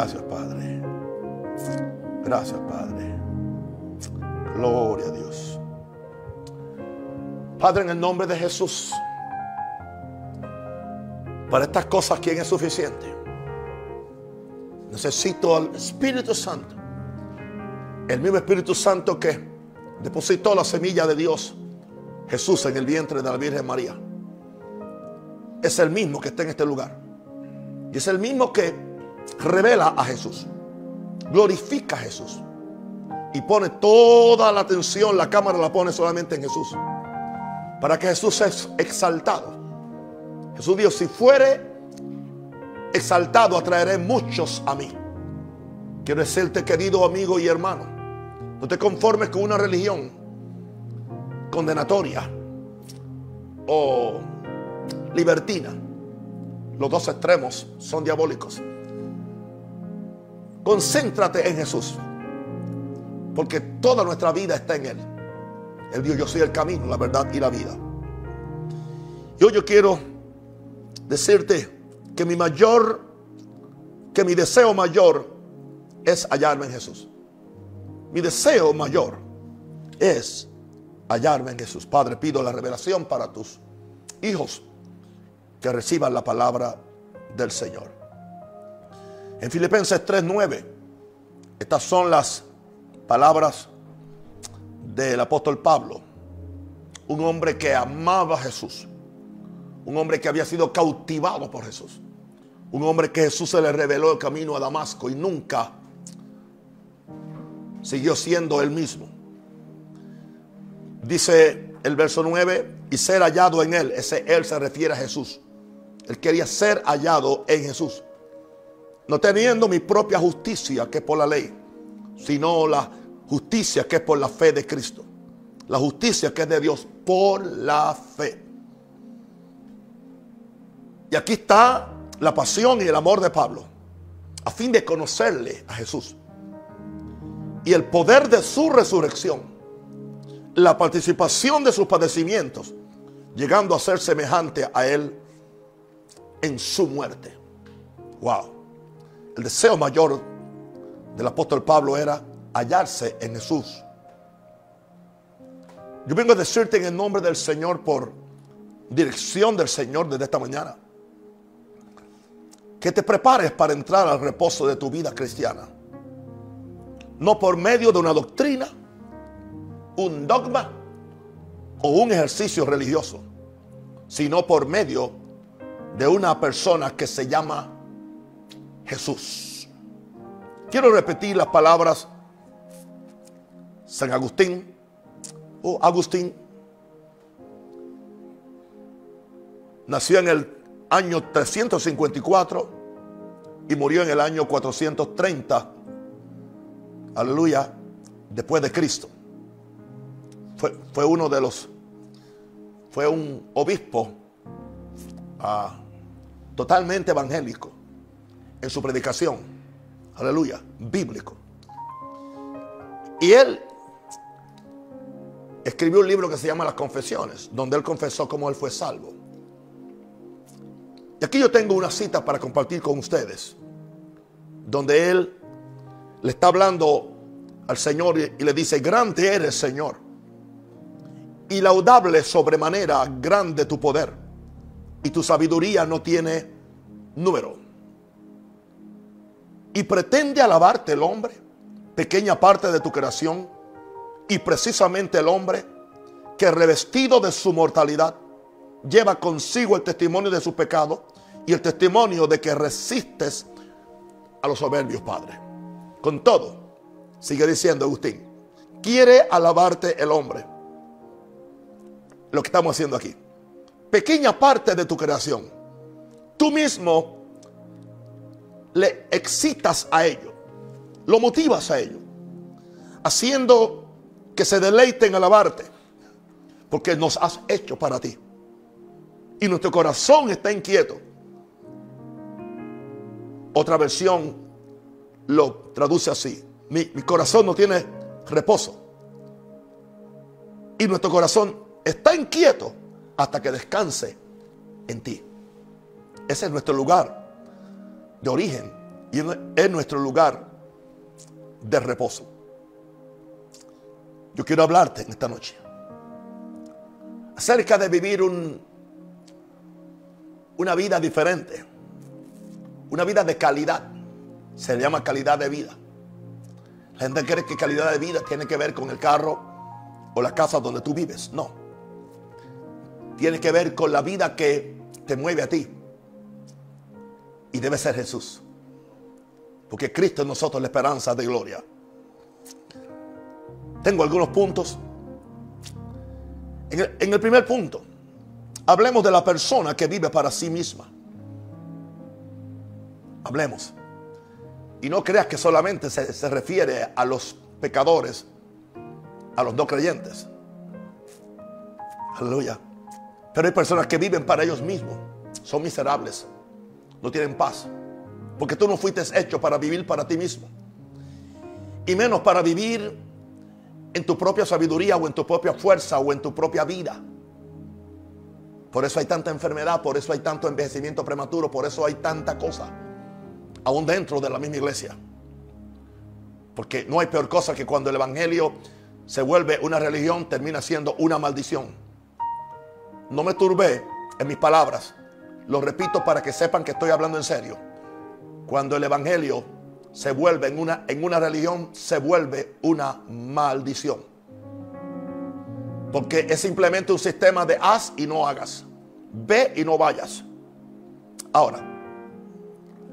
Gracias, Padre. Gracias, Padre. Gloria a Dios. Padre, en el nombre de Jesús, para estas cosas, ¿quién es suficiente? Necesito al Espíritu Santo. El mismo Espíritu Santo que depositó la semilla de Dios, Jesús, en el vientre de la Virgen María. Es el mismo que está en este lugar. Y es el mismo que revela a Jesús. Glorifica a Jesús. Y pone toda la atención, la cámara la pone solamente en Jesús. Para que Jesús sea exaltado. Jesús dijo, si fuere exaltado, atraeré muchos a mí. Quiero decirte, querido amigo y hermano, no te conformes con una religión condenatoria o libertina. Los dos extremos son diabólicos. Concéntrate en Jesús. Porque toda nuestra vida está en Él. Él dijo, yo soy el camino, la verdad y la vida. Y hoy yo quiero decirte que mi mayor, que mi deseo mayor es hallarme en Jesús. Mi deseo mayor es hallarme en Jesús. Padre, pido la revelación para tus hijos que reciban la palabra del Señor. En Filipenses 3:9, estas son las palabras del apóstol Pablo, un hombre que amaba a Jesús, un hombre que había sido cautivado por Jesús, un hombre que Jesús se le reveló el camino a Damasco y nunca siguió siendo él mismo. Dice el verso 9, y ser hallado en él, ese él se refiere a Jesús. Él quería ser hallado en Jesús. No teniendo mi propia justicia, que es por la ley, sino la justicia que es por la fe de Cristo. La justicia que es de Dios por la fe. Y aquí está la pasión y el amor de Pablo, a fin de conocerle a Jesús. Y el poder de su resurrección, la participación de sus padecimientos, llegando a ser semejante a él en su muerte. Wow. El deseo mayor del apóstol Pablo era hallarse en Jesús. Yo vengo a decirte en el nombre del Señor por dirección del Señor desde esta mañana. Que te prepares para entrar al reposo de tu vida cristiana. No por medio de una doctrina, un dogma o un ejercicio religioso, sino por medio de una persona que se llama Jesús. Quiero repetir las palabras San Agustín o Agustín nació en el año 354 y murió en el año 430. Aleluya, después de Cristo. Fue, fue uno de los, fue un obispo ah, totalmente evangélico en su predicación. Aleluya, bíblico. Y él escribió un libro que se llama Las Confesiones, donde él confesó cómo él fue salvo. Y aquí yo tengo una cita para compartir con ustedes, donde él le está hablando al Señor y le dice, grande eres Señor, y laudable sobremanera grande tu poder, y tu sabiduría no tiene número. Y pretende alabarte el hombre, pequeña parte de tu creación, y precisamente el hombre que revestido de su mortalidad lleva consigo el testimonio de su pecado y el testimonio de que resistes a los soberbios padres. Con todo, sigue diciendo Agustín, quiere alabarte el hombre. Lo que estamos haciendo aquí. Pequeña parte de tu creación. Tú mismo le excitas a ello. Lo motivas a ello. Haciendo que se deleiten en alabarte, porque nos has hecho para ti. Y nuestro corazón está inquieto. Otra versión lo traduce así. Mi, mi corazón no tiene reposo. Y nuestro corazón está inquieto hasta que descanse en ti. Ese es nuestro lugar de origen y es nuestro lugar de reposo. Yo quiero hablarte en esta noche acerca de vivir un, una vida diferente, una vida de calidad. Se llama calidad de vida. La gente cree que calidad de vida tiene que ver con el carro o la casa donde tú vives. No. Tiene que ver con la vida que te mueve a ti. Y debe ser Jesús. Porque Cristo es nosotros la esperanza de gloria. Tengo algunos puntos. En el, en el, primer punto, hablemos de la persona que vive para sí misma. Hablemos. Y no creas que solamente se, se refiere a los pecadores, a los no creyentes. Aleluya. Pero hay personas que viven para ellos mismos. Son miserables. No tienen paz. Porque tú no fuiste hecho para vivir para ti mismo. Y menos para vivir en tu propia sabiduría o en tu propia fuerza o en tu propia vida. Por eso hay tanta enfermedad, por eso hay tanto envejecimiento prematuro, por eso hay tanta cosa. Aún dentro de la misma iglesia. Porque no hay peor cosa que cuando el Evangelio se vuelve una religión, termina siendo una maldición. No me turbé en mis palabras. Lo repito para que sepan que estoy hablando en serio. Cuando el Evangelio se vuelve en una, en una religión, se vuelve una maldición. Porque es simplemente un sistema de haz y no hagas. Ve y no vayas. Ahora,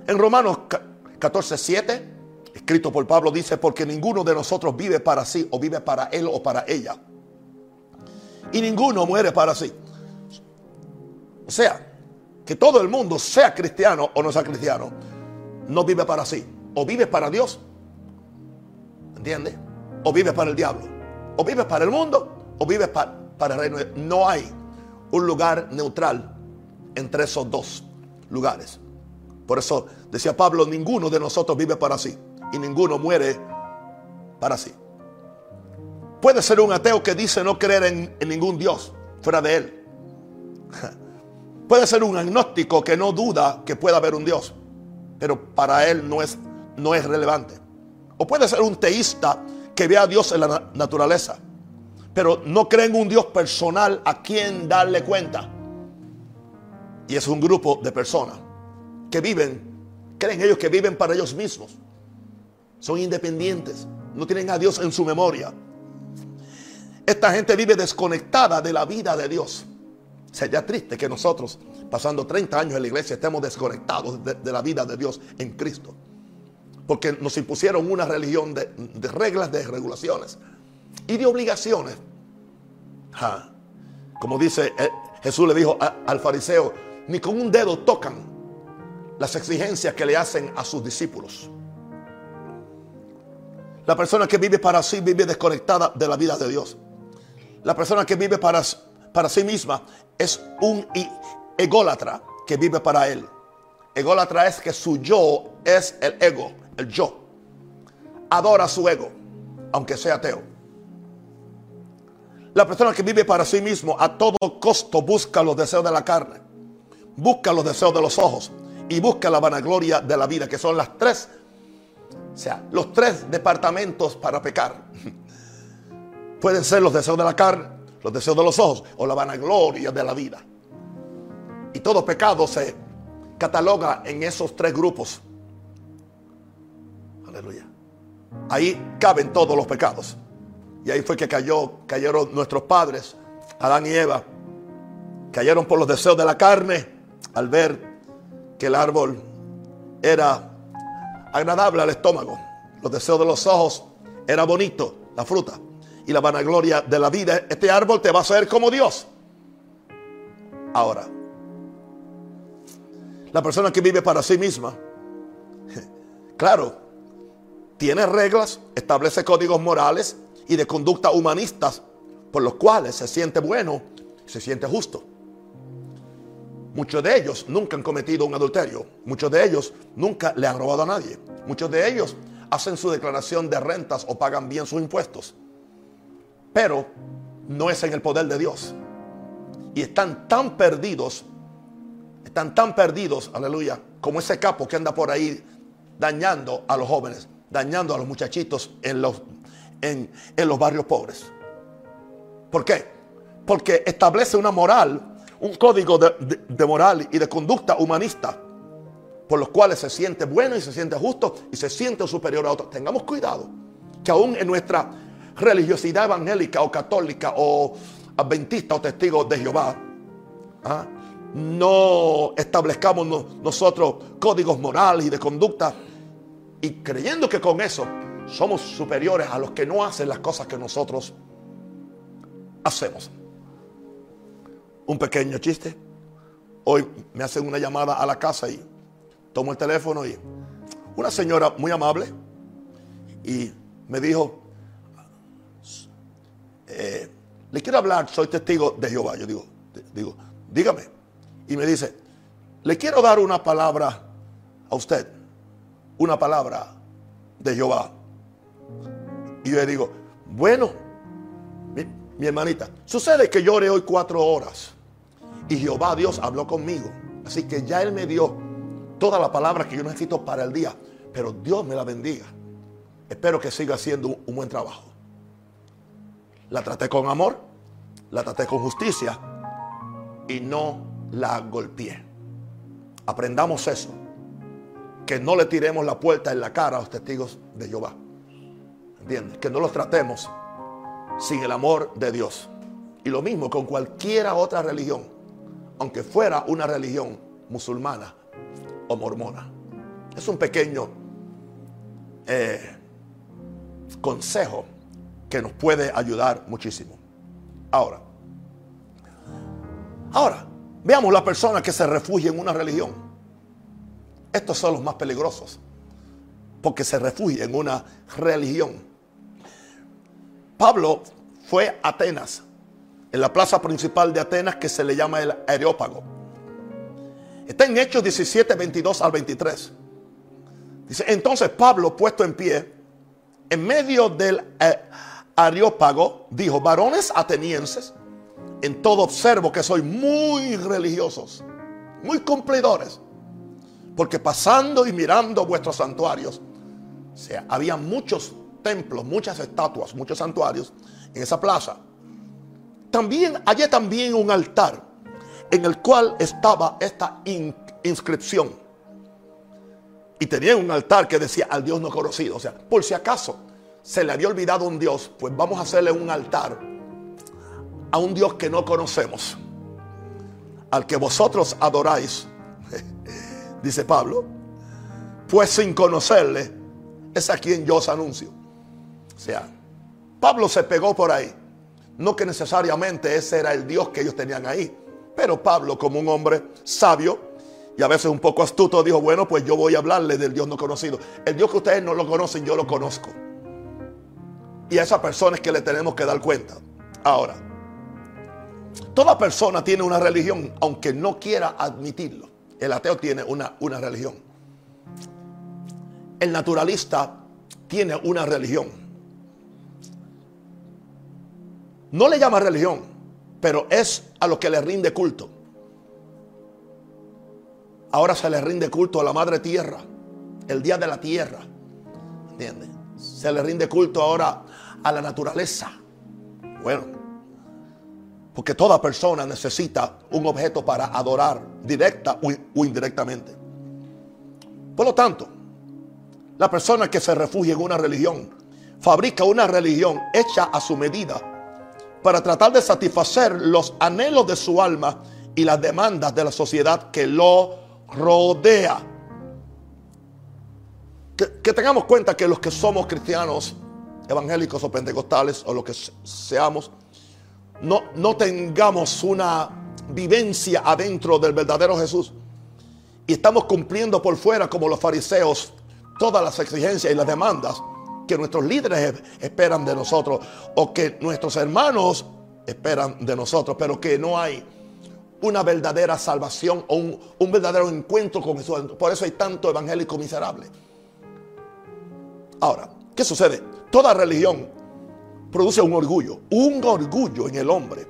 en Romanos 14, 7, escrito por Pablo, dice, porque ninguno de nosotros vive para sí o vive para él o para ella. Y ninguno muere para sí. O sea, que todo el mundo, sea cristiano o no sea cristiano, no vive para sí. O vive para Dios. ¿Entiendes? O vive para el diablo. O vive para el mundo. O vive para, para el reino. No hay un lugar neutral entre esos dos lugares. Por eso decía Pablo, ninguno de nosotros vive para sí. Y ninguno muere para sí. Puede ser un ateo que dice no creer en ningún Dios fuera de él. Puede ser un agnóstico que no duda que pueda haber un Dios pero para él no es, no es relevante. O puede ser un teísta que ve a Dios en la naturaleza, pero no cree en un Dios personal a quien darle cuenta. Y es un grupo de personas que viven, creen ellos que viven para ellos mismos. Son independientes, no tienen a Dios en su memoria. Esta gente vive desconectada de la vida de Dios. Sería triste que nosotros pasando 30 años en la iglesia, estemos desconectados de, la vida de Dios en Cristo. Porque nos impusieron una religión de, reglas, de regulaciones y de obligaciones. Como dice eh, Jesús le dijo al fariseo, ni con un dedo tocan las exigencias que le hacen a sus discípulos. La persona que vive para sí vive desconectada de la vida de Dios. La persona que vive para, para sí misma es un ególatra que vive para él. Ególatra es que su yo es el ego, el yo. Adora su ego, aunque sea ateo. La persona que vive para sí mismo a todo costo busca los deseos de la carne, busca los deseos de los ojos y busca la vanagloria de la vida, que son las tres, o sea, los tres departamentos para pecar. Pueden ser los deseos de la carne, los deseos de los ojos o la vanagloria de la vida. Y todo pecado se cataloga en esos tres grupos. Aleluya. Ahí caben todos los pecados. Y ahí fue que cayó, cayeron nuestros padres, Adán y Eva. Cayeron por los deseos de la carne al ver que el árbol era agradable al estómago. Los deseos de los ojos era bonito, la fruta. Y la vanagloria de la vida, este árbol te va a hacer como Dios. Ahora, la persona que vive para sí misma, claro, tiene reglas, establece códigos morales y de conducta humanistas por los cuales se siente bueno se siente justo. Muchos de ellos nunca han cometido un adulterio. Muchos de ellos nunca le han robado a nadie. Muchos de ellos hacen su declaración de rentas o pagan bien sus impuestos. Pero no es en el poder de Dios. Y están tan perdidos están tan perdidos, aleluya, como ese capo que anda por ahí dañando a los jóvenes, dañando a los muchachitos en los, en, los barrios pobres. ¿Por qué? Porque establece una moral, un código de, moral y de conducta humanista, por los cuales se siente bueno y se siente justo y se siente superior a otros. Tengamos cuidado, que aún en nuestra religiosidad evangélica o católica o adventista o testigo de Jehová, ¿ah? no establezcamos nosotros códigos morales y de conducta y creyendo que con eso somos superiores a los que no hacen las cosas que nosotros hacemos. Un pequeño chiste. Hoy me hacen una llamada a la casa y tomo el teléfono y una señora muy amable y me dijo, eh, le quiero hablar, soy testigo de Jehová. Yo digo, digo, dígame. Y me dice, le quiero dar una palabra a usted, una palabra de Jehová. Y yo le digo, bueno, mi, hermanita, sucede que yo oré hoy cuatro horas y Jehová Dios habló conmigo. Así que ya Él me dio toda la palabra que yo necesito para el día. Pero Dios me la bendiga. Espero que siga haciendo un buen trabajo. La traté con amor, la traté con justicia y no la golpeé. Aprendamos eso. Que no le tiremos la puerta en la cara a los testigos de Jehová. ¿Entiendes? Que no los tratemos sin el amor de Dios. Y lo mismo con cualquiera otra religión, aunque fuera una religión musulmana o mormona. Es un pequeño eh, consejo que nos puede ayudar muchísimo. Ahora, ahora, veamos la persona que se refugia en una religión. Estos son los más peligrosos, porque se refugia en una religión. Pablo fue a Atenas, en la plaza principal de Atenas que se le llama el Areópago. Está en Hechos 17, 22 al 23. Dice, entonces Pablo, puesto en pie, en medio del eh, Areópago dijo, varones atenienses, en todo observo que soy muy religiosos, muy cumplidores, porque pasando y mirando vuestros santuarios, o sea, había muchos templos, muchas estatuas, muchos santuarios en esa plaza. También hallé también un altar en el cual estaba esta inscripción. Y tenía un altar que decía al Dios no conocido. O sea, por si acaso se le había olvidado un Dios, pues vamos a hacerle un altar a un Dios que no conocemos, al que vosotros adoráis, dice Pablo, pues sin conocerle es a quien yo os anuncio. O sea, Pablo se pegó por ahí. No que necesariamente ese era el Dios que ellos tenían ahí, pero Pablo como un hombre sabio y a veces un poco astuto dijo, bueno, pues yo voy a hablarle del Dios no conocido. El Dios que ustedes no lo conocen, yo lo conozco. Y a esas personas que le tenemos que dar cuenta. Ahora, toda persona tiene una religión, aunque no quiera admitirlo. El ateo tiene una, una religión. El naturalista tiene una religión. No le llama religión, pero es a lo que le rinde culto. Ahora se le rinde culto a la madre tierra, el día de la tierra. ¿Entiendes? Se le rinde culto ahora a la naturaleza. Bueno, porque toda persona necesita un objeto para adorar, directa o indirectamente. Por lo tanto, la persona que se refugia en una religión fabrica una religión hecha a su medida para tratar de satisfacer los anhelos de su alma y las demandas de la sociedad que lo rodea. Que, que tengamos cuenta que los que somos cristianos evangélicos o pentecostales o lo que seamos, no, no tengamos una vivencia adentro del verdadero Jesús y estamos cumpliendo por fuera como los fariseos todas las exigencias y las demandas que nuestros líderes esperan de nosotros o que nuestros hermanos esperan de nosotros, pero que no hay una verdadera salvación o un, un verdadero encuentro con Jesús. Por eso hay tanto evangélico miserable. Ahora, ¿qué sucede? Toda religión produce un orgullo, un orgullo en el hombre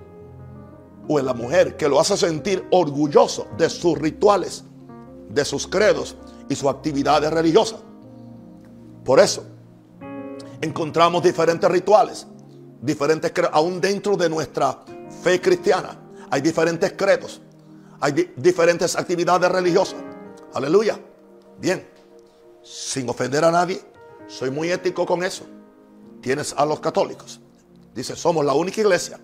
o en la mujer que lo hace sentir orgulloso de sus rituales, de sus credos y sus actividades religiosas. Por eso encontramos diferentes rituales, diferentes aún dentro de nuestra fe cristiana. Hay diferentes credos, hay diferentes actividades religiosas. Aleluya. Bien, sin ofender a nadie, soy muy ético con eso. Tienes a los católicos. Dice, somos la única iglesia.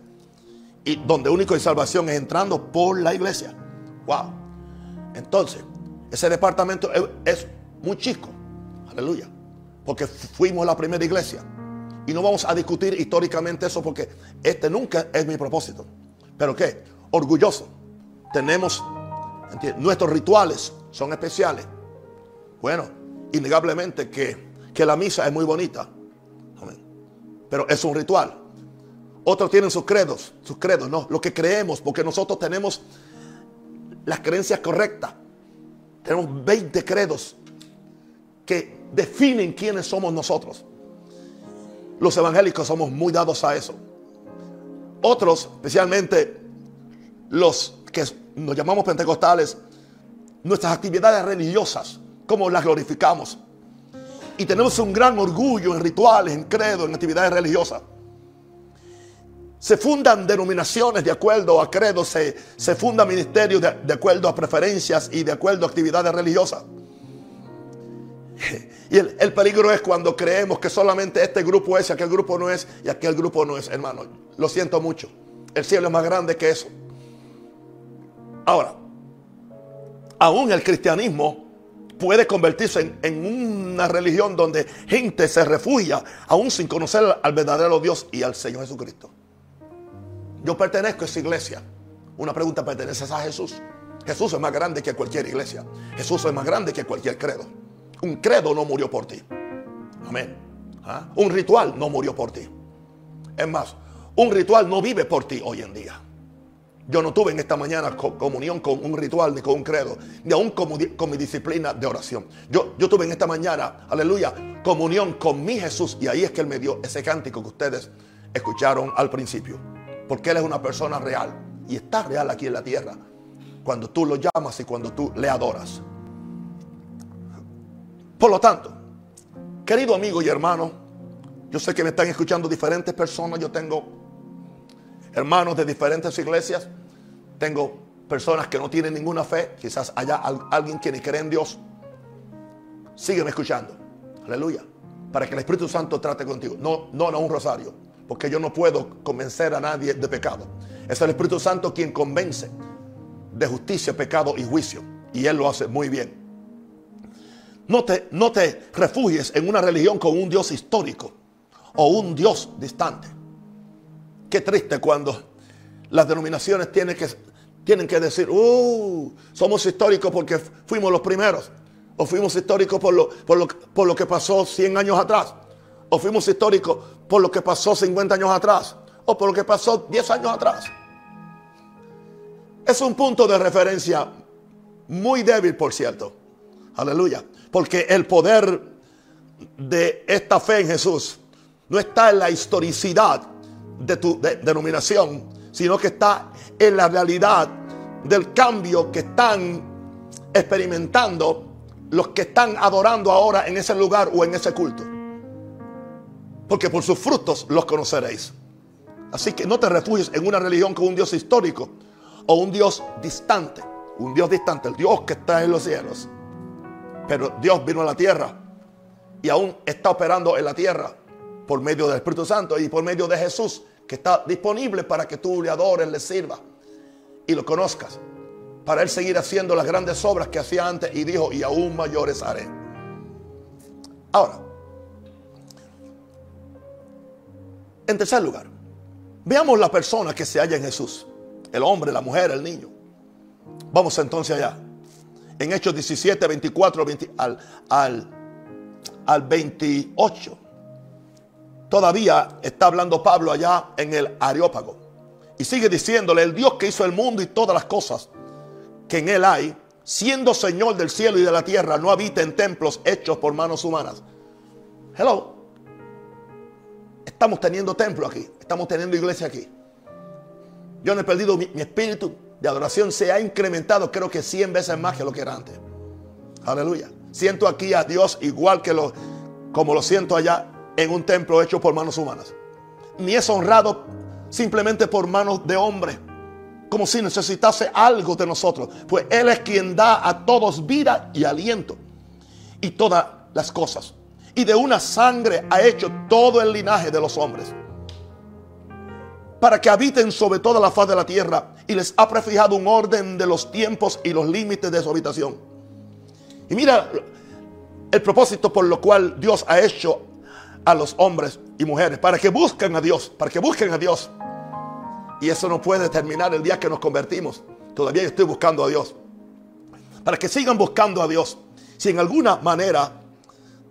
Y donde único hay salvación es entrando por la iglesia. Wow. Entonces, ese departamento es muy chico. Aleluya. Porque fuimos la primera iglesia. Y no vamos a discutir históricamente eso porque este nunca es mi propósito. Pero qué? Orgulloso. Tenemos, nuestros rituales son especiales. Bueno, innegablemente que, que la misa es muy bonita. Pero es un ritual. Otros tienen sus credos, sus credos, no, lo que creemos, porque nosotros tenemos las creencias correctas. Tenemos 20 credos que definen quiénes somos nosotros. Los evangélicos somos muy dados a eso. Otros, especialmente los que nos llamamos pentecostales, nuestras actividades religiosas, como las glorificamos. Y tenemos un gran orgullo en rituales, en credos, en actividades religiosas. Se fundan denominaciones de acuerdo a credos, se, se fundan ministerios de, acuerdo a preferencias y de acuerdo a actividades religiosas. Y el, peligro es cuando creemos que solamente este grupo es y aquel grupo no es y aquel grupo no es, hermano. Lo siento mucho. El cielo es más grande que eso. Ahora, aún el cristianismo puede convertirse en, una religión donde gente se refugia aún sin conocer al verdadero Dios y al Señor Jesucristo. Yo pertenezco a esa iglesia. Una pregunta, ¿perteneces a Jesús? Jesús es más grande que cualquier iglesia. Jesús es más grande que cualquier credo. Un credo no murió por ti. Amén. ¿Ah? Un ritual no murió por ti. Es más, un ritual no vive por ti hoy en día. Yo no tuve en esta mañana comunión con un ritual ni con un credo, ni aún con, mi disciplina de oración. Yo, yo tuve en esta mañana, aleluya, comunión con mi Jesús. Y ahí es que Él me dio ese cántico que ustedes escucharon al principio. Porque Él es una persona real. Y está real aquí en la tierra. Cuando tú lo llamas y cuando tú le adoras. Por lo tanto, querido amigo y hermano, yo sé que me están escuchando diferentes personas. Yo tengo hermanos de diferentes iglesias. Tengo personas que no tienen ninguna fe. Quizás haya alguien que ni cree en Dios. Sígueme escuchando. Aleluya. Para que el Espíritu Santo trate contigo. No, no, no un rosario. Porque yo no puedo convencer a nadie de pecado. Es el Espíritu Santo quien convence de justicia, pecado y juicio. Y Él lo hace muy bien. No te, no te refugies en una religión con un Dios histórico o un Dios distante. Qué triste cuando las denominaciones tienen que, tienen que decir, uh, somos históricos porque fuimos los primeros. O fuimos históricos por lo, por lo, por lo que pasó 100 años atrás. O fuimos históricos por lo que pasó 50 años atrás. O por lo que pasó 10 años atrás. Es un punto de referencia muy débil, por cierto. Aleluya. Porque el poder de esta fe en Jesús no está en la historicidad de tu denominación, sino que está en la realidad del cambio que están experimentando los que están adorando ahora en ese lugar o en ese culto. Porque por sus frutos los conoceréis. Así que no te refugies en una religión con un Dios histórico o un Dios distante. Un Dios distante, el Dios que está en los cielos. Pero Dios vino a la tierra y aún está operando en la tierra por medio del Espíritu Santo y por medio de Jesús, que está disponible para que tú le adores, le sirvas y lo conozcas. Para él seguir haciendo las grandes obras que hacía antes y dijo, y aún mayores haré. Ahora, en tercer lugar, veamos la persona que se halla en Jesús. El hombre, la mujer, el niño. Vamos entonces allá en Hechos 17, 24 al, al, al 28. Todavía está hablando Pablo allá en el Areópago. Y sigue diciéndole, el Dios que hizo el mundo y todas las cosas que en él hay, siendo Señor del cielo y de la tierra, no habita en templos hechos por manos humanas. Hello. Estamos teniendo templo aquí. Estamos teniendo iglesia aquí. Yo no he perdido mi espíritu de adoración se ha incrementado creo que 100 veces más que lo que era antes. Aleluya. Siento aquí a Dios igual que lo, como lo siento allá en un templo hecho por manos humanas. Ni es honrado simplemente por manos de hombre, como si necesitase algo de nosotros. Pues Él es quien da a todos vida y aliento y todas las cosas. Y de una sangre ha hecho todo el linaje de los hombres para que habiten sobre toda la faz de la tierra y les ha prefijado un orden de los tiempos y los límites de su habitación. Y mira el propósito por lo cual Dios ha hecho a los hombres y mujeres, para que busquen a Dios, para que busquen a Dios. Y eso no puede terminar el día que nos convertimos. Todavía estoy buscando a Dios. Para que sigan buscando a Dios. Si en alguna manera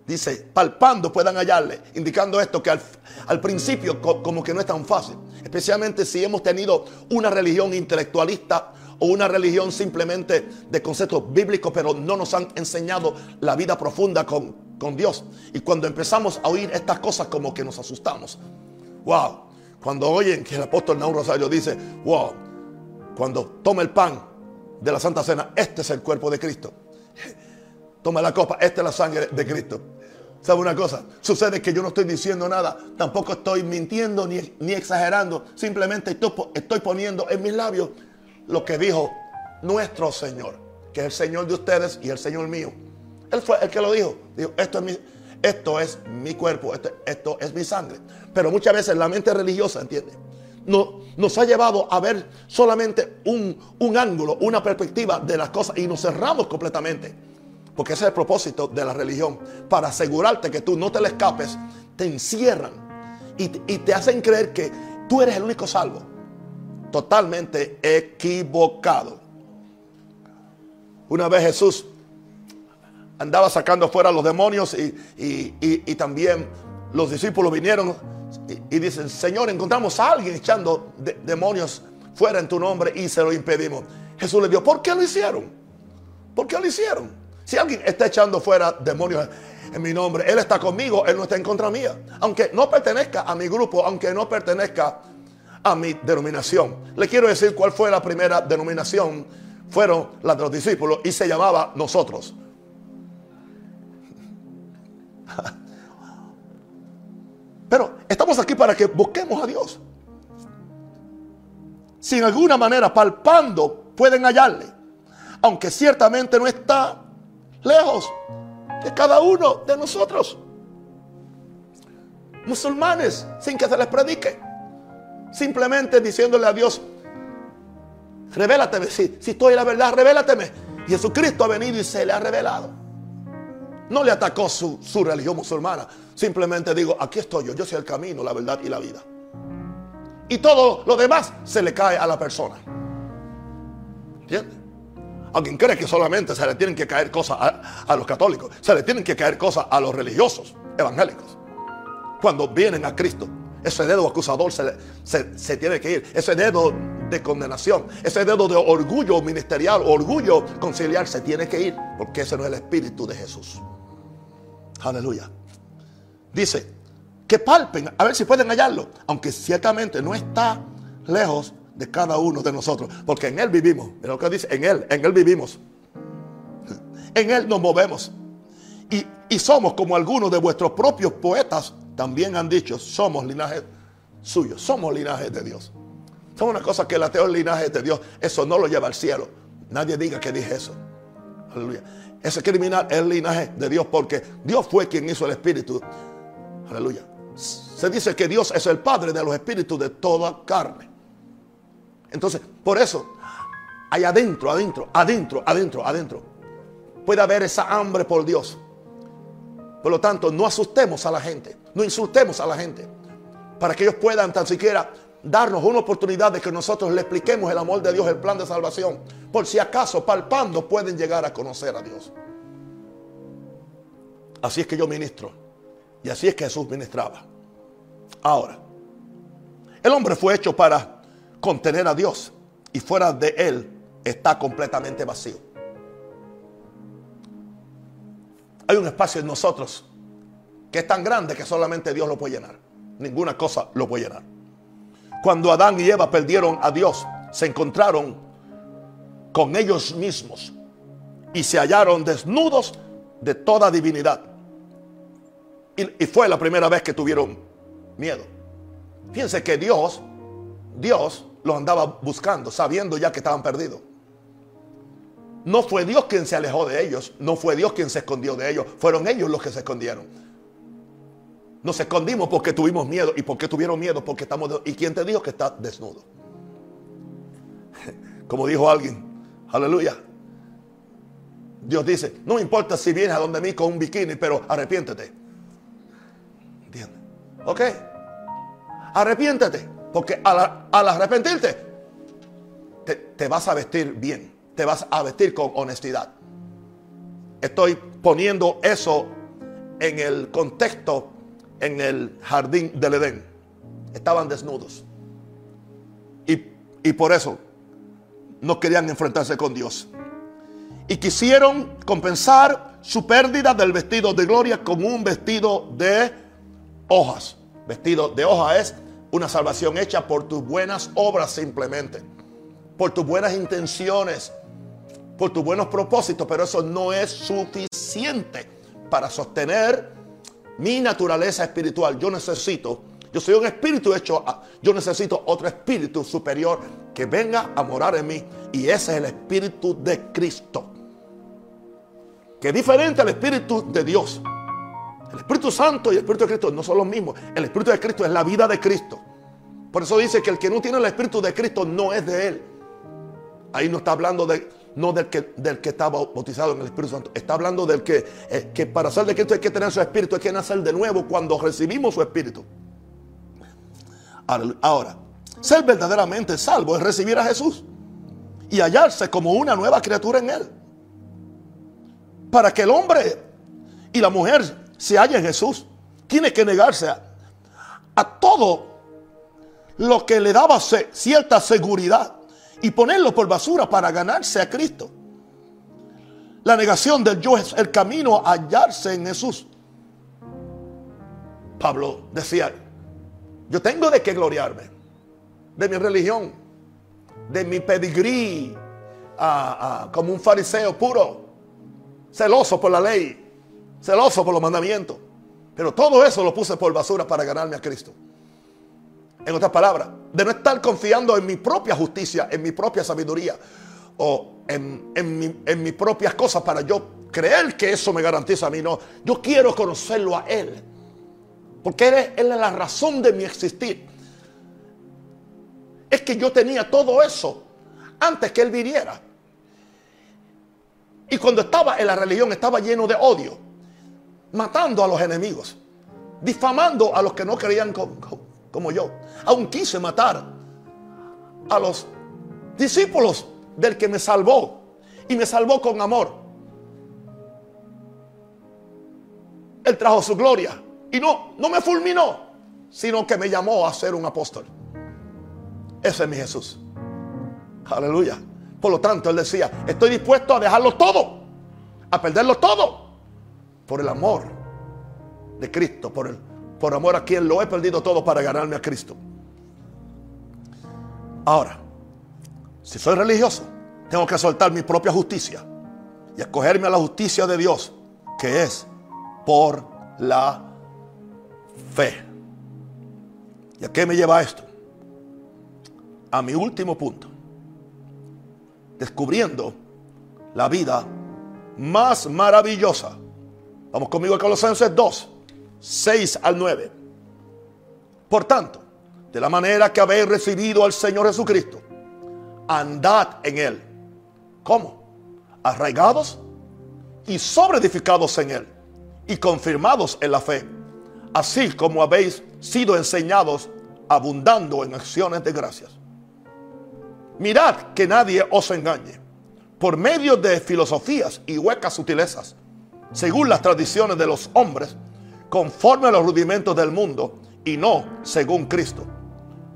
dice, palpando puedan hallarle, indicando esto que al, principio como que no es tan fácil, especialmente si hemos tenido una religión intelectualista o una religión simplemente de conceptos bíblicos, pero no nos han enseñado la vida profunda con, con Dios. Y cuando empezamos a oír estas cosas como que nos asustamos. Wow, cuando oyen que el apóstol Naúl Rosario dice, wow, cuando toma el pan de la Santa Cena, este es el cuerpo de Cristo. Toma la copa, esta es la sangre de Cristo. ¿Sabe una cosa? Sucede que yo no estoy diciendo nada, tampoco estoy mintiendo ni, ni exagerando, simplemente estoy, estoy poniendo en mis labios lo que dijo nuestro Señor, que es el Señor de ustedes y el Señor mío. Él fue el que lo dijo. Dijo, esto es mi, esto es mi cuerpo, esto, esto es mi sangre. Pero muchas veces la mente religiosa, ¿entiende? No, nos ha llevado a ver solamente un, un ángulo, una perspectiva de las cosas y nos cerramos completamente. Porque ese es el propósito de la religión. Para asegurarte que tú no te le escapes, te encierran y, te hacen creer que tú eres el único salvo. Totalmente equivocado. Una vez Jesús andaba sacando fuera los demonios y, también los discípulos vinieron y, dicen, Señor, encontramos a alguien echando demonios fuera en tu nombre y se lo impedimos. Jesús le dijo, ¿por qué lo hicieron? ¿Por qué lo hicieron? Si alguien está echando fuera demonios en mi nombre, Él está conmigo, Él no está en contra mía. Aunque no pertenezca a mi grupo, aunque no pertenezca a mi denominación. Le quiero decir cuál fue la primera denominación. Fueron las de los discípulos y se llamaba nosotros. Pero estamos aquí para que busquemos a Dios. Si en alguna manera palpando pueden hallarle, aunque ciertamente no está lejos de cada uno de nosotros. Musulmanes, sin que se les predique. Simplemente diciéndole a Dios, revélateme, si, estoy en la verdad, revélateme. Jesucristo ha venido y se le ha revelado. No le atacó su, su religión musulmana. Simplemente digo, aquí estoy yo, yo soy el camino, la verdad y la vida. Y todo lo demás se le cae a la persona. ¿Entiendes? Alguien cree que solamente se le tienen que caer cosas a, los católicos, se le tienen que caer cosas a los religiosos evangélicos. Cuando vienen a Cristo, ese dedo acusador se, se, tiene que ir. Ese dedo de condenación, ese dedo de orgullo ministerial, orgullo conciliar, se tiene que ir. Porque ese no es el espíritu de Jesús. Aleluya. Dice que palpen, a ver si pueden hallarlo. Aunque ciertamente no está lejos de cada uno de nosotros. Porque en Él vivimos. Lo que dice, en Él, en Él vivimos. En Él nos movemos. Y, y somos como algunos de vuestros propios poetas también han dicho, somos linaje suyo, somos linaje de Dios. Somos una cosa que el ateo es linaje de Dios. Eso no lo lleva al cielo. Nadie diga que dije eso. Aleluya. Ese criminal es linaje de Dios porque Dios fue quien hizo el espíritu. Aleluya. Se dice que Dios es el Padre de los espíritus de toda carne. Entonces, por eso, hay adentro, adentro, adentro, adentro, adentro. Puede haber esa hambre por Dios. Por lo tanto, no asustemos a la gente, no insultemos a la gente, para que ellos puedan tan siquiera darnos una oportunidad de que nosotros le expliquemos el amor de Dios, el plan de salvación, por si acaso palpando pueden llegar a conocer a Dios. Así es que yo ministro, y así es que Jesús ministraba. Ahora, el hombre fue hecho para contener a Dios y fuera de Él está completamente vacío. Hay un espacio en nosotros que es tan grande que solamente Dios lo puede llenar. Ninguna cosa lo puede llenar. Cuando Adán y Eva perdieron a Dios, se encontraron con ellos mismos y se hallaron desnudos de toda divinidad. Y, fue la primera vez que tuvieron miedo. Fíjense que Dios, Dios los andaba buscando, sabiendo ya que estaban perdidos. No fue Dios quien se alejó de ellos, no fue Dios quien se escondió de ellos, fueron ellos los que se escondieron. Nos escondimos porque tuvimos miedo. ¿Y por qué tuvieron miedo? Porque estamos... ¿Y quién te dijo que está desnudo? Como dijo alguien, aleluya. Dios dice, no importa si vienes a donde mí con un bikini, pero arrepiéntete. ¿Entiendes? ¿Ok? Arrepiéntete. Porque al, arrepentirte, te, te vas a vestir bien. Te vas a vestir con honestidad. Estoy poniendo eso en el contexto, en el jardín del Edén. Estaban desnudos. Y, y por eso no querían enfrentarse con Dios. Y quisieron compensar su pérdida del vestido de gloria con un vestido de hojas. Vestido de hoja es una salvación hecha por tus buenas obras simplemente, por tus buenas intenciones, por tus buenos propósitos, pero eso no es suficiente para sostener mi naturaleza espiritual. Yo necesito, yo soy un espíritu hecho, yo necesito otro espíritu superior que venga a morar en mí y ese es el espíritu de Cristo. Que es diferente al espíritu de Dios. El Espíritu Santo y el Espíritu de Cristo no son los mismos. El Espíritu de Cristo es la vida de Cristo. Por eso dice que el que no tiene el Espíritu de Cristo no es de él. Ahí no está hablando de, no del que, del que estaba bautizado en el Espíritu Santo. Está hablando del que, eh, que para ser de Cristo hay que tener su Espíritu, hay que nacer de nuevo cuando recibimos su Espíritu. Ahora, ser verdaderamente salvo es recibir a Jesús y hallarse como una nueva criatura en Él. Para que el hombre y la mujer se halla en Jesús, tiene que negarse a, todo lo que le daba cierta seguridad y ponerlo por basura para ganarse a Cristo. La negación del yo es el camino a hallarse en Jesús. Pablo decía, yo tengo de qué gloriarme, de mi religión, de mi pedigrí, como un fariseo puro, celoso por la ley, celoso por los mandamientos. Pero todo eso lo puse por basura para ganarme a Cristo. En otras palabras, de no estar confiando en mi propia justicia, en mi propia sabiduría o en, en, mis propias cosas para yo creer que eso me garantiza a mí. No, yo quiero conocerlo a Él. Porque él es la razón de mi existir. Es que yo tenía todo eso antes que Él viniera. Y cuando estaba en la religión estaba lleno de odio matando a los enemigos, difamando a los que no creían como, yo. Aún quise matar a los discípulos del que me salvó y me salvó con amor. Él trajo su gloria y no, no me fulminó, sino que me llamó a ser un apóstol. Ese es mi Jesús. Aleluya. Por lo tanto, él decía, estoy dispuesto a dejarlo todo, a perderlo todo por el amor de Cristo, por, el, por amor a quien lo he perdido todo para ganarme a Cristo. Ahora, si soy religioso, tengo que soltar mi propia justicia y escogerme a la justicia de Dios, que es por la fe. ¿Y a qué me lleva esto? A mi último punto. Descubriendo la vida más maravillosa Vamos conmigo a Colosenses 2, 6 al 9. Por tanto, de la manera que habéis recibido al Señor Jesucristo, andad en Él. ¿Cómo? Arraigados y sobreedificados en Él y confirmados en la fe, así como habéis sido enseñados abundando en acciones de gracias. Mirad que nadie os engañe por medio de filosofías y huecas sutilezas según las tradiciones de los hombres, conforme a los rudimentos del mundo y no según Cristo.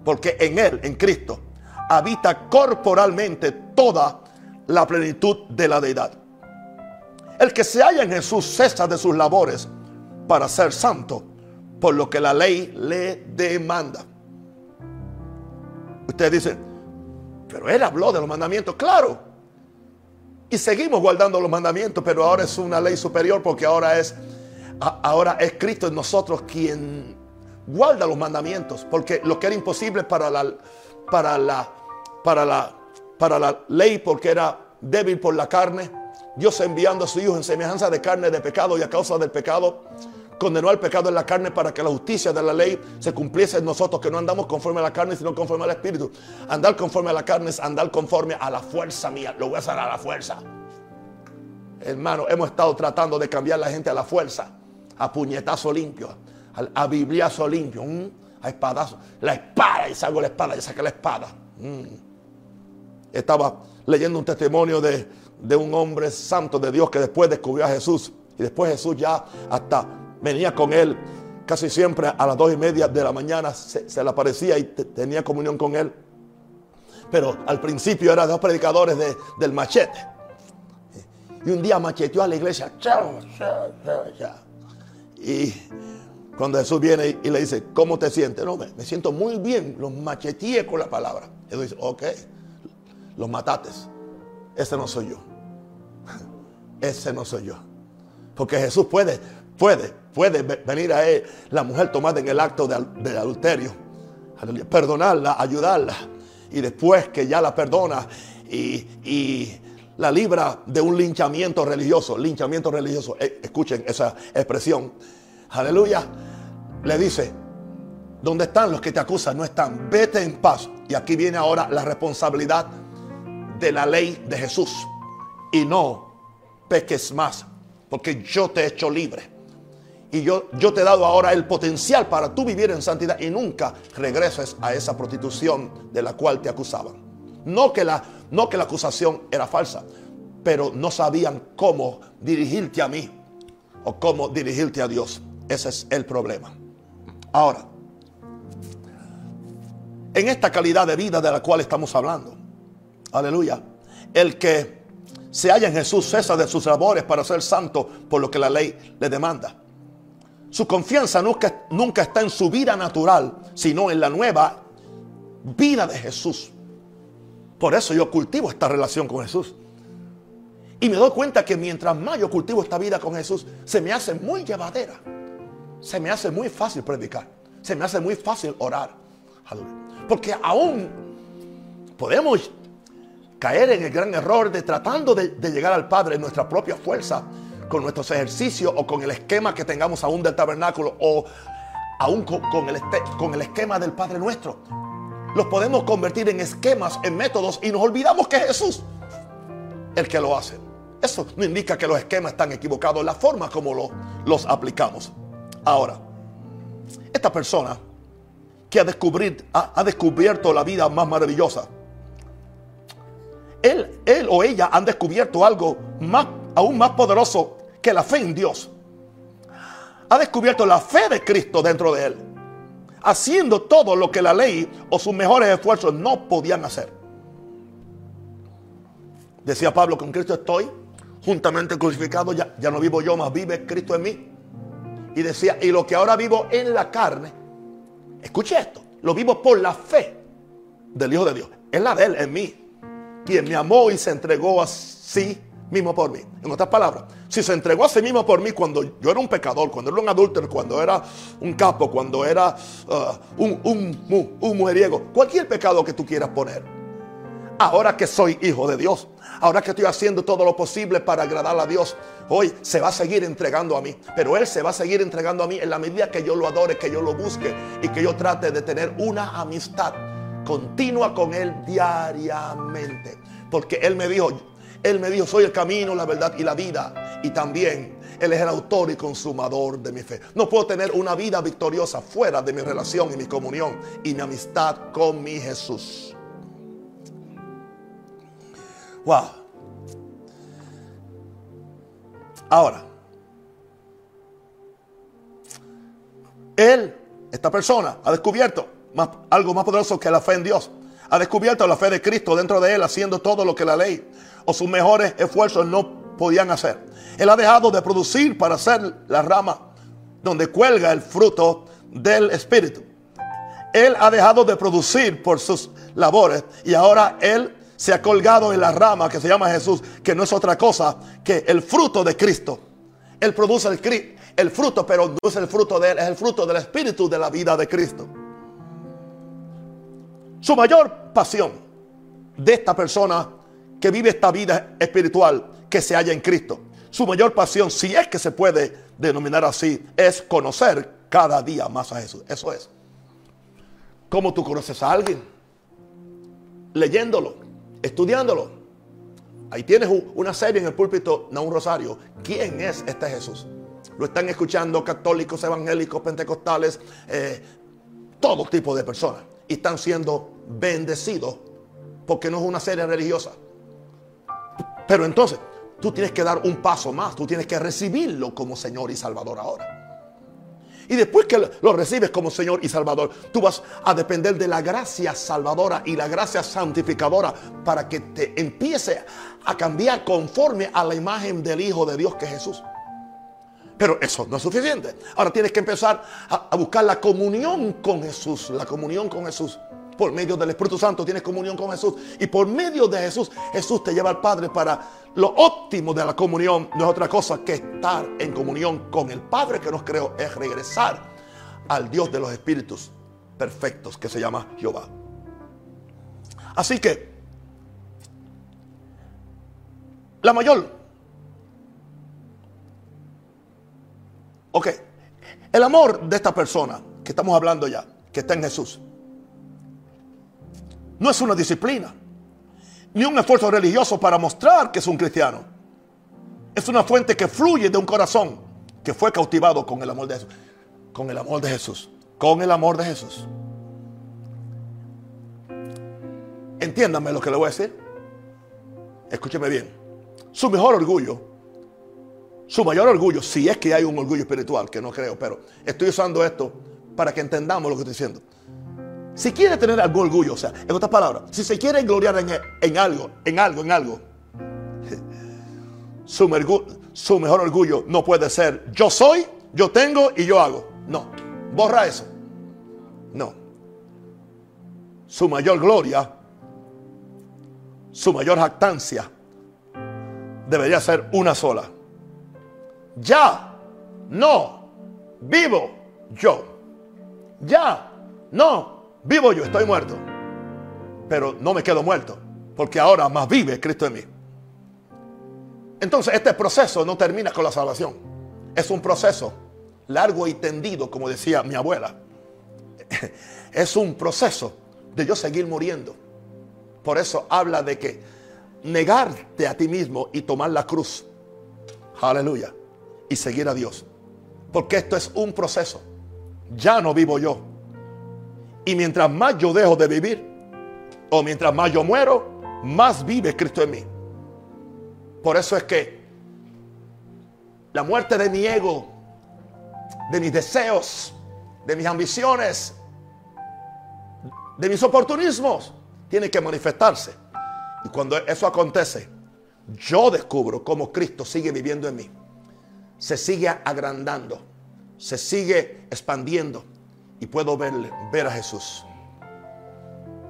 Porque en Él, en Cristo, habita corporalmente toda la plenitud de la deidad. El que se halla en Jesús cesa de sus labores para ser santo, por lo que la ley le demanda. Usted dice, pero él habló de los mandamientos, claro. Y seguimos guardando los mandamientos, pero ahora es una ley superior porque ahora es ahora es Cristo en nosotros quien guarda los mandamientos, porque lo que era imposible para la, para la, para la, para la ley, porque era débil por la carne, Dios enviando a su Hijo en semejanza de carne de pecado y a causa del pecado, condenó al pecado en la carne para que la justicia de la ley se cumpliese en nosotros, que no andamos conforme a la carne, sino conforme al Espíritu. Andar conforme a la carne es andar conforme a la fuerza mía. Lo voy a hacer a la fuerza. Hermano, hemos estado tratando de cambiar la gente a la fuerza, a puñetazo limpio, a, bibliazo limpio, a espadazo. La espada, y salgo la espada, y saqué la espada. Mm. Estaba leyendo un testimonio de, de un hombre santo de Dios que después descubrió a Jesús. Y después Jesús ya hasta venía con él casi siempre a las dos y media de la mañana se, le aparecía y tenía comunión con él. Pero al principio eran dos predicadores del machete. Y un día macheteó a la iglesia. Y cuando Jesús viene y le dice, ¿cómo te sientes? No, me, siento muy bien. Los macheteé con la palabra. Jesús dice, ok, los matates. Ese no soy yo. Ese no soy yo. Porque Jesús puede, puede, puede venir a él, la mujer tomada en el acto de, adulterio, perdonarla, ayudarla. Y después que ya la perdona y, la libra de un linchamiento religioso, linchamiento religioso, eh, escuchen esa expresión, aleluya, le dice, ¿dónde están los que te acusan? No están, vete en paz. Y aquí viene ahora la responsabilidad de la ley de Jesús. Y no peques más, porque yo te he hecho libre. Y yo, yo te he dado ahora el potencial para tú vivir en santidad y nunca regreses a esa prostitución de la cual te acusaban. No que la, no que la acusación era falsa, pero no sabían cómo dirigirte a mí o cómo dirigirte a Dios. Ese es el problema. Ahora, en esta calidad de vida de la cual estamos hablando, aleluya, el que se halla en Jesús cesa de sus labores para ser santo por lo que la ley le demanda. Su confianza nunca, nunca está en su vida natural, sino en la nueva vida de Jesús. Por eso yo cultivo esta relación con Jesús. Y me doy cuenta que mientras más yo cultivo esta vida con Jesús, se me hace muy llevadera. Se me hace muy fácil predicar. Se me hace muy fácil orar. Porque aún podemos caer en el gran error de tratando de, llegar al Padre en nuestra propia fuerza con nuestros ejercicios o con el esquema que tengamos aún del tabernáculo o aún el, con el esquema del Padre nuestro. Los podemos convertir en esquemas, en métodos y nos olvidamos que es Jesús el que lo hace. Eso no indica que los esquemas están equivocados, la forma como lo, los aplicamos. Ahora, esta persona que ha, ha, ha descubierto la vida más maravillosa, él, él o ella han descubierto algo más, aún más poderoso que la fe en Dios. Ha descubierto la fe de Cristo dentro de él, haciendo todo lo que la ley o sus mejores esfuerzos no podían hacer. Decía Pablo, con Cristo estoy juntamente crucificado, ya, no vivo yo, más vive Cristo en mí. Y decía, y lo que ahora vivo en la carne, escuche esto, lo vivo por la fe del Hijo de Dios. Es la de Él, en mí. Quien me amó y se entregó así mismo por mí. En otras palabras, si se entregó a sí mismo por mí cuando yo era un pecador, cuando era un adúltero, cuando era un capo, cuando era uh, un, un, un mujeriego, cualquier pecado que tú quieras poner. Ahora que soy hijo de Dios, ahora que estoy haciendo todo lo posible para agradar a Dios, hoy se va a seguir entregando a mí. Pero Él se va a seguir entregando a mí en la medida que yo lo adore, que yo lo busque y que yo trate de tener una amistad continua con Él diariamente. Porque Él me dijo, él me dijo, soy el camino, la verdad y la vida. Y también Él es el autor y consumador de mi fe. No puedo tener una vida victoriosa fuera de mi relación y mi comunión y mi amistad con mi Jesús. Wow. Ahora, Él, esta persona, ha descubierto algo más poderoso que la fe en Dios. Ha descubierto la fe de Cristo dentro de Él, haciendo todo lo que la ley o sus mejores esfuerzos no podían hacer. Él ha dejado de producir para ser la rama donde cuelga el fruto del Espíritu. Él ha dejado de producir por sus labores y ahora Él se ha colgado en la rama que se llama Jesús, que no es otra cosa que el fruto de Cristo. Él produce el, fruto, pero no es el fruto de él, es el fruto del Espíritu de la vida de Cristo. Su mayor pasión de esta persona que vive esta vida espiritual que se halla en Cristo. Su mayor pasión, si es que se puede denominar así, es conocer cada día más a Jesús. Eso es. ¿Cómo tú conoces a alguien? Leyéndolo, estudiándolo. Ahí tienes una serie en el púlpito, no un rosario. ¿Quién es este Jesús? Lo están escuchando católicos, evangélicos, pentecostales, eh, todo tipo de personas. Y están siendo bendecidos porque no es una serie religiosa. Pero entonces, tú tienes que dar un paso más. Tú tienes que recibirlo como Señor y Salvador ahora. Y después que lo recibes como Señor y Salvador, tú vas a depender de la gracia salvadora y la gracia santificadora para que te empiece a cambiar conforme a la imagen del Hijo de Dios que es Jesús. Pero eso no es suficiente. Ahora tienes que empezar a, buscar la comunión con Jesús, la comunión con Jesús. Por medio del Espíritu Santo tienes comunión con Jesús. Y por medio de Jesús, Jesús te lleva al Padre para lo óptimo de la comunión. No es otra cosa que estar en comunión con el Padre que nos creó. Es regresar al Dios de los Espíritus perfectos que se llama Jehová. Así que la mayor. Ok. El amor de esta persona que estamos hablando ya, que está en Jesús no es una disciplina, ni un esfuerzo religioso para mostrar que es un cristiano. Es una fuente que fluye de un corazón que fue cautivado con el amor de Jesús. Con el amor de Jesús. Con el amor de Jesús. Entiéndame lo que le voy a decir. Escúcheme bien. Su mejor orgullo, su mayor orgullo, si es que hay un orgullo espiritual, que no creo, pero estoy usando esto para que entendamos lo que estoy diciendo. Si quiere tener algún orgullo, o sea, en otras palabras, si se quiere gloriar en, algo, en algo, en algo, su, su mejor orgullo no puede ser yo soy, yo tengo y yo hago. No, borra eso. No. Su mayor gloria, su mayor jactancia, debería ser una sola. Ya, no, vivo yo. Ya, no, Vivo yo, estoy muerto. Pero no me quedo muerto. Porque ahora más vive Cristo en mí. Entonces este proceso no termina con la salvación. Es un proceso largo y tendido, como decía mi abuela. Es un proceso de yo seguir muriendo. Por eso habla de que negarte a ti mismo y tomar la cruz. Aleluya. Y seguir a Dios. Porque esto es un proceso. Ya no vivo yo y mientras más yo dejo de vivir, o mientras más yo muero, más vive Cristo en mí. Por eso es que la muerte de mi ego, de mis deseos, de mis ambiciones, de mis oportunismos, tiene que manifestarse. Y cuando eso acontece, yo descubro cómo Cristo sigue viviendo en mí. Se sigue agrandando, se sigue expandiendo y puedo verle, ver a Jesús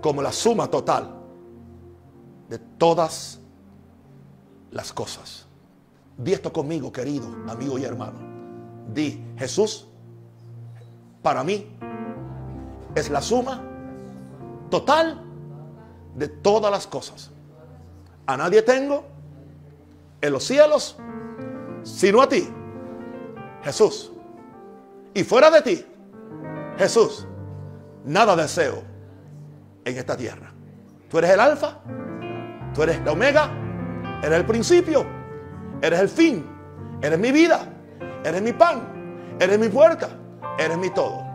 como la suma total de todas las cosas. Di esto conmigo, querido amigo y hermano. Di, Jesús, para mí, es la suma total de todas las cosas. A nadie tengo en los cielos, sino a ti, Jesús. Y fuera de ti, Jesús, nada deseo en esta tierra. Tú eres el alfa, tú eres la omega, eres el principio, eres el fin, eres mi vida, eres mi pan, eres mi puerta, eres mi todo.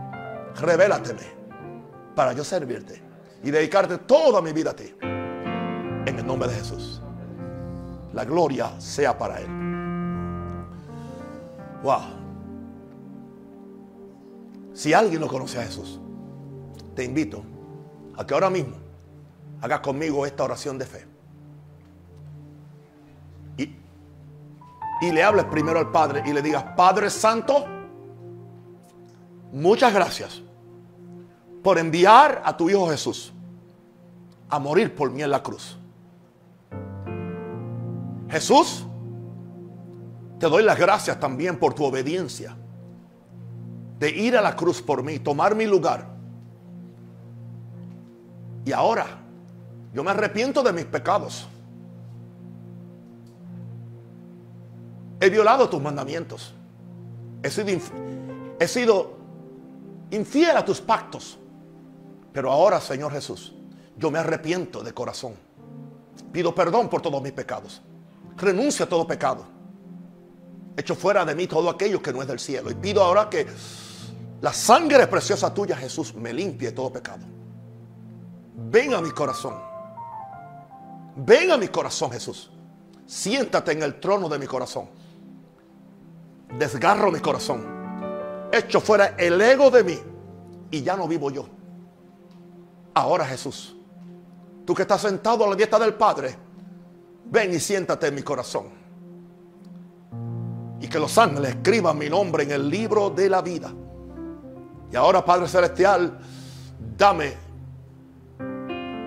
Revélateme para yo servirte y dedicarte toda mi vida a ti. En el nombre de Jesús. La gloria sea para Él. Wow. Si alguien no conoce a Jesús, te invito a que ahora mismo hagas conmigo esta oración de fe. Y, y le hables primero al Padre y le digas, Padre Santo, muchas gracias por enviar a tu Hijo Jesús a morir por mí en la cruz. Jesús, te doy las gracias también por tu obediencia de ir a la cruz por mí, tomar mi lugar. Y ahora yo me arrepiento de mis pecados. He violado tus mandamientos. He sido, he sido infiel a tus pactos. Pero ahora, Señor Jesús, yo me arrepiento de corazón. Pido perdón por todos mis pecados. Renuncio a todo pecado. Echo fuera de mí todo aquello que no es del cielo. Y pido ahora que la sangre preciosa tuya, Jesús, me limpie de todo pecado. Ven a mi corazón. Ven a mi corazón, Jesús. Siéntate en el trono de mi corazón. Desgarro mi corazón. Echo fuera el ego de mí. Y ya no vivo yo. Ahora Jesús, tú que estás sentado a la dieta del Padre, ven y siéntate en mi corazón. Y que los ángeles escriban mi nombre en el libro de la vida. Y ahora, Padre Celestial, dame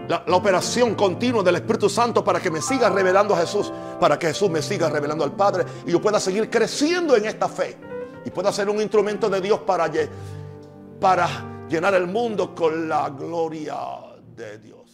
la, operación continua del Espíritu Santo para que me siga revelando a Jesús, para que Jesús me siga revelando al Padre y yo pueda seguir creciendo en esta fe y pueda ser un instrumento de Dios para, llenar el mundo con la gloria de Dios.